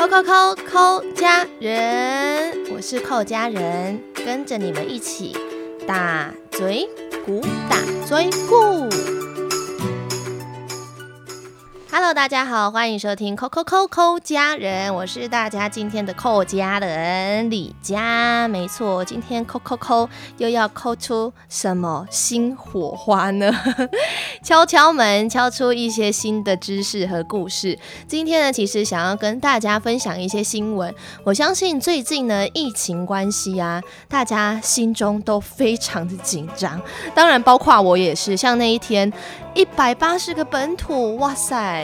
扣扣扣扣家人，我是扣家人，跟着你们一起打嘴鼓，打嘴鼓。Hello，大家好，欢迎收听扣扣扣扣家人，我是大家今天的扣家人李佳，没错，今天扣扣扣又要扣出什么新火花呢？敲敲门，敲出一些新的知识和故事。今天呢，其实想要跟大家分享一些新闻。我相信最近呢，疫情关系啊，大家心中都非常的紧张，当然包括我也是。像那一天一百八十个本土，哇塞！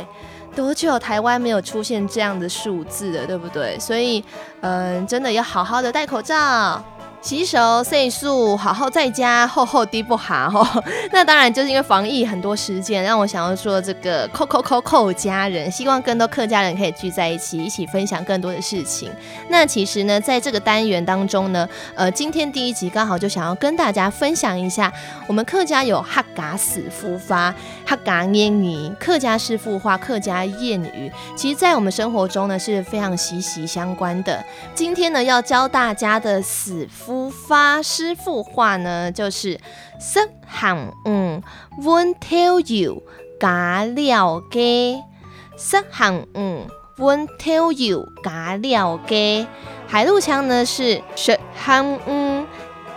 多久台湾没有出现这样的数字了，对不对？所以，嗯，真的要好好的戴口罩。洗手、岁数，好好在家，厚厚滴不哈吼。那当然就是因为防疫很多时间，让我想要说这个扣扣扣扣家人，希望更多客家人可以聚在一起，一起分享更多的事情。那其实呢，在这个单元当中呢，呃，今天第一集刚好就想要跟大家分享一下，我们客家有哈嘎死夫发、哈嘎蔫语，客家师傅话、客家谚语，其实在我们生活中呢是非常息息相关的。今天呢，要教大家的死夫。发师傅话呢，就是十行五，won't tell you 假了嘅，十行五，won't tell you 假了嘅。海陆腔呢是十行五，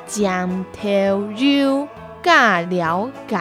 将 tell you 假了解。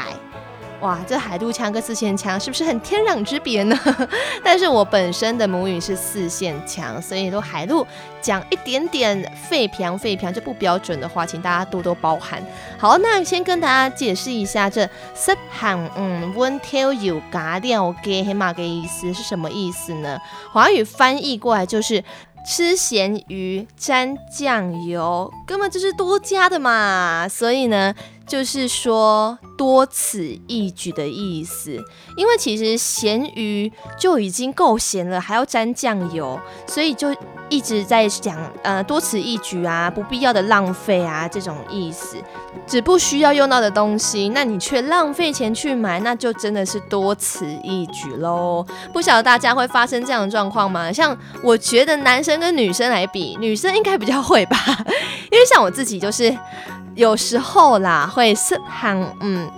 哇，这海陆腔跟四线腔是不是很天壤之别呢？但是我本身的母语是四线腔，所以都海陆讲一点点废平废平就不标准的话，请大家多多包涵。好，那先跟大家解释一下这十行嗯，won't tell you 嘎掉给黑马的意思是什么意思呢？华语翻译过来就是吃咸鱼沾酱油，根本就是多加的嘛，所以呢。就是说多此一举的意思，因为其实咸鱼就已经够咸了，还要沾酱油，所以就一直在讲呃多此一举啊，不必要的浪费啊这种意思，只不需要用到的东西，那你却浪费钱去买，那就真的是多此一举喽。不晓得大家会发生这样的状况吗？像我觉得男生跟女生来比，女生应该比较会吧，因为像我自己就是。有时候啦，会是喊嗯，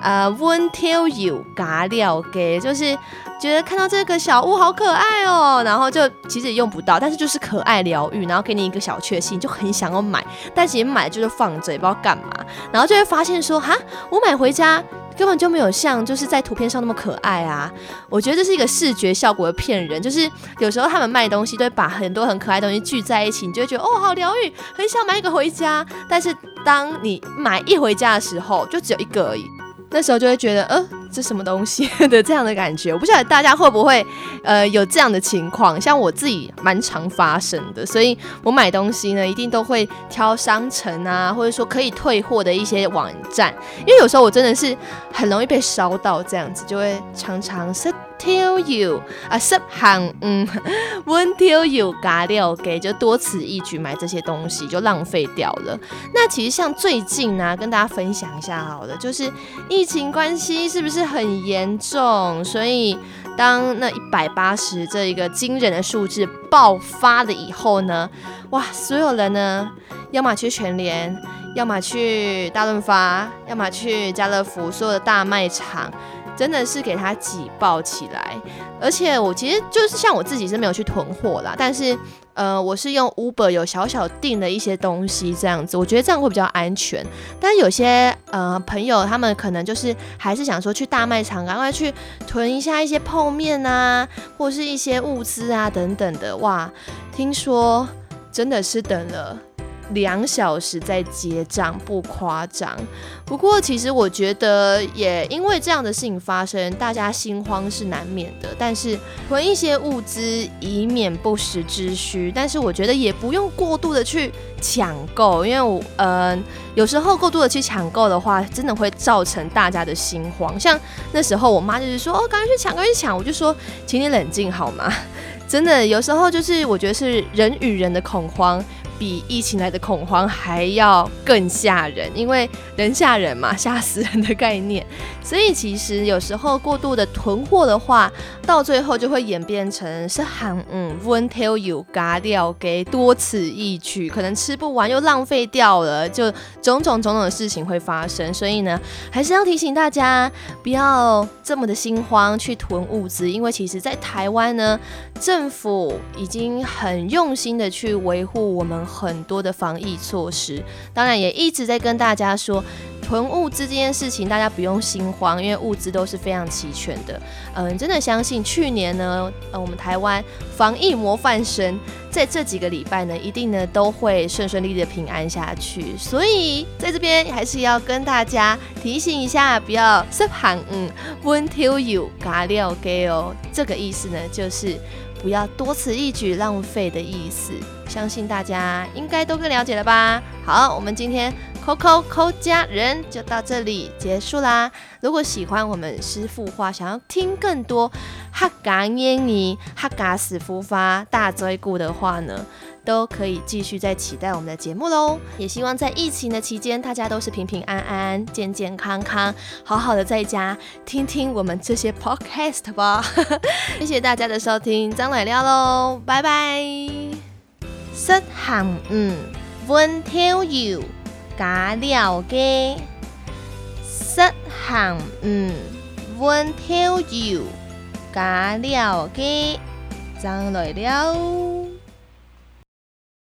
呃，won't tell you 嘎料给，就是觉得看到这个小物好可爱哦，然后就其实也用不到，但是就是可爱疗愈，然后给你一个小确幸，就很想要买，但其实买就是放着，也不知道干嘛，然后就会发现说，哈，我买回家。根本就没有像就是在图片上那么可爱啊！我觉得这是一个视觉效果的骗人，就是有时候他们卖东西都会把很多很可爱的东西聚在一起，你就会觉得哦好疗愈，很想买一个回家。但是当你买一回家的时候，就只有一个而已。那时候就会觉得，呃，这什么东西 的这样的感觉，我不晓得大家会不会，呃，有这样的情况。像我自己蛮常发生的，所以我买东西呢，一定都会挑商城啊，或者说可以退货的一些网站，因为有时候我真的是很容易被烧到，这样子就会常常是。Tell you 啊，十行嗯，Won't tell you 嘎掉给，就多此一举买这些东西就浪费掉了。那其实像最近呢，跟大家分享一下好了，就是疫情关系是不是很严重？所以当那一百八十这一个惊人的数字爆发了以后呢，哇，所有人呢，要么去全联，要么去大润发，要么去家乐福，所有的大卖场。真的是给它挤爆起来，而且我其实就是像我自己是没有去囤货啦，但是呃，我是用 Uber 有小小订了一些东西这样子，我觉得这样会比较安全。但有些呃朋友他们可能就是还是想说去大卖场赶快去囤一下一些泡面啊，或是一些物资啊等等的，哇，听说真的是等了。两小时在结账，不夸张。不过，其实我觉得也因为这样的事情发生，大家心慌是难免的。但是囤一些物资，以免不时之需。但是我觉得也不用过度的去抢购，因为我嗯，有时候过度的去抢购的话，真的会造成大家的心慌。像那时候我妈就是说：“哦，赶快去抢，赶快去抢！”我就说：“请你冷静好吗？” 真的，有时候就是我觉得是人与人的恐慌。比疫情来的恐慌还要更吓人，因为人吓人嘛，吓死人的概念。所以其实有时候过度的囤货的话，到最后就会演变成是喊嗯，one tell you 嘎掉给多此一举，可能吃不完又浪费掉了，就种种种种的事情会发生。所以呢，还是要提醒大家不要这么的心慌去囤物资，因为其实在台湾呢，政府已经很用心的去维护我们。很多的防疫措施，当然也一直在跟大家说，囤物资这件事情，大家不用心慌，因为物资都是非常齐全的。嗯，真的相信去年呢，呃，我们台湾防疫模范生在这几个礼拜呢，一定呢都会顺顺利利的平安下去。所以在这边还是要跟大家提醒一下，不要失行，嗯，won't tell you 嘎料给哦，这个意思呢就是。不要多此一举浪费的意思，相信大家应该都更了解了吧？好，我们今天扣扣扣家人就到这里结束啦。如果喜欢我们师傅话，想要听更多哈嘎耶尼哈嘎死夫发大追故的话呢？都可以继续在期待我们的节目喽，也希望在疫情的期间，大家都是平平安安、健健康康，好好的在家听听我们这些 podcast 吧。谢谢大家的收听，张奶料喽，拜拜。失行嗯，won't tell you 加了个。失行唔，won't tell you 假了，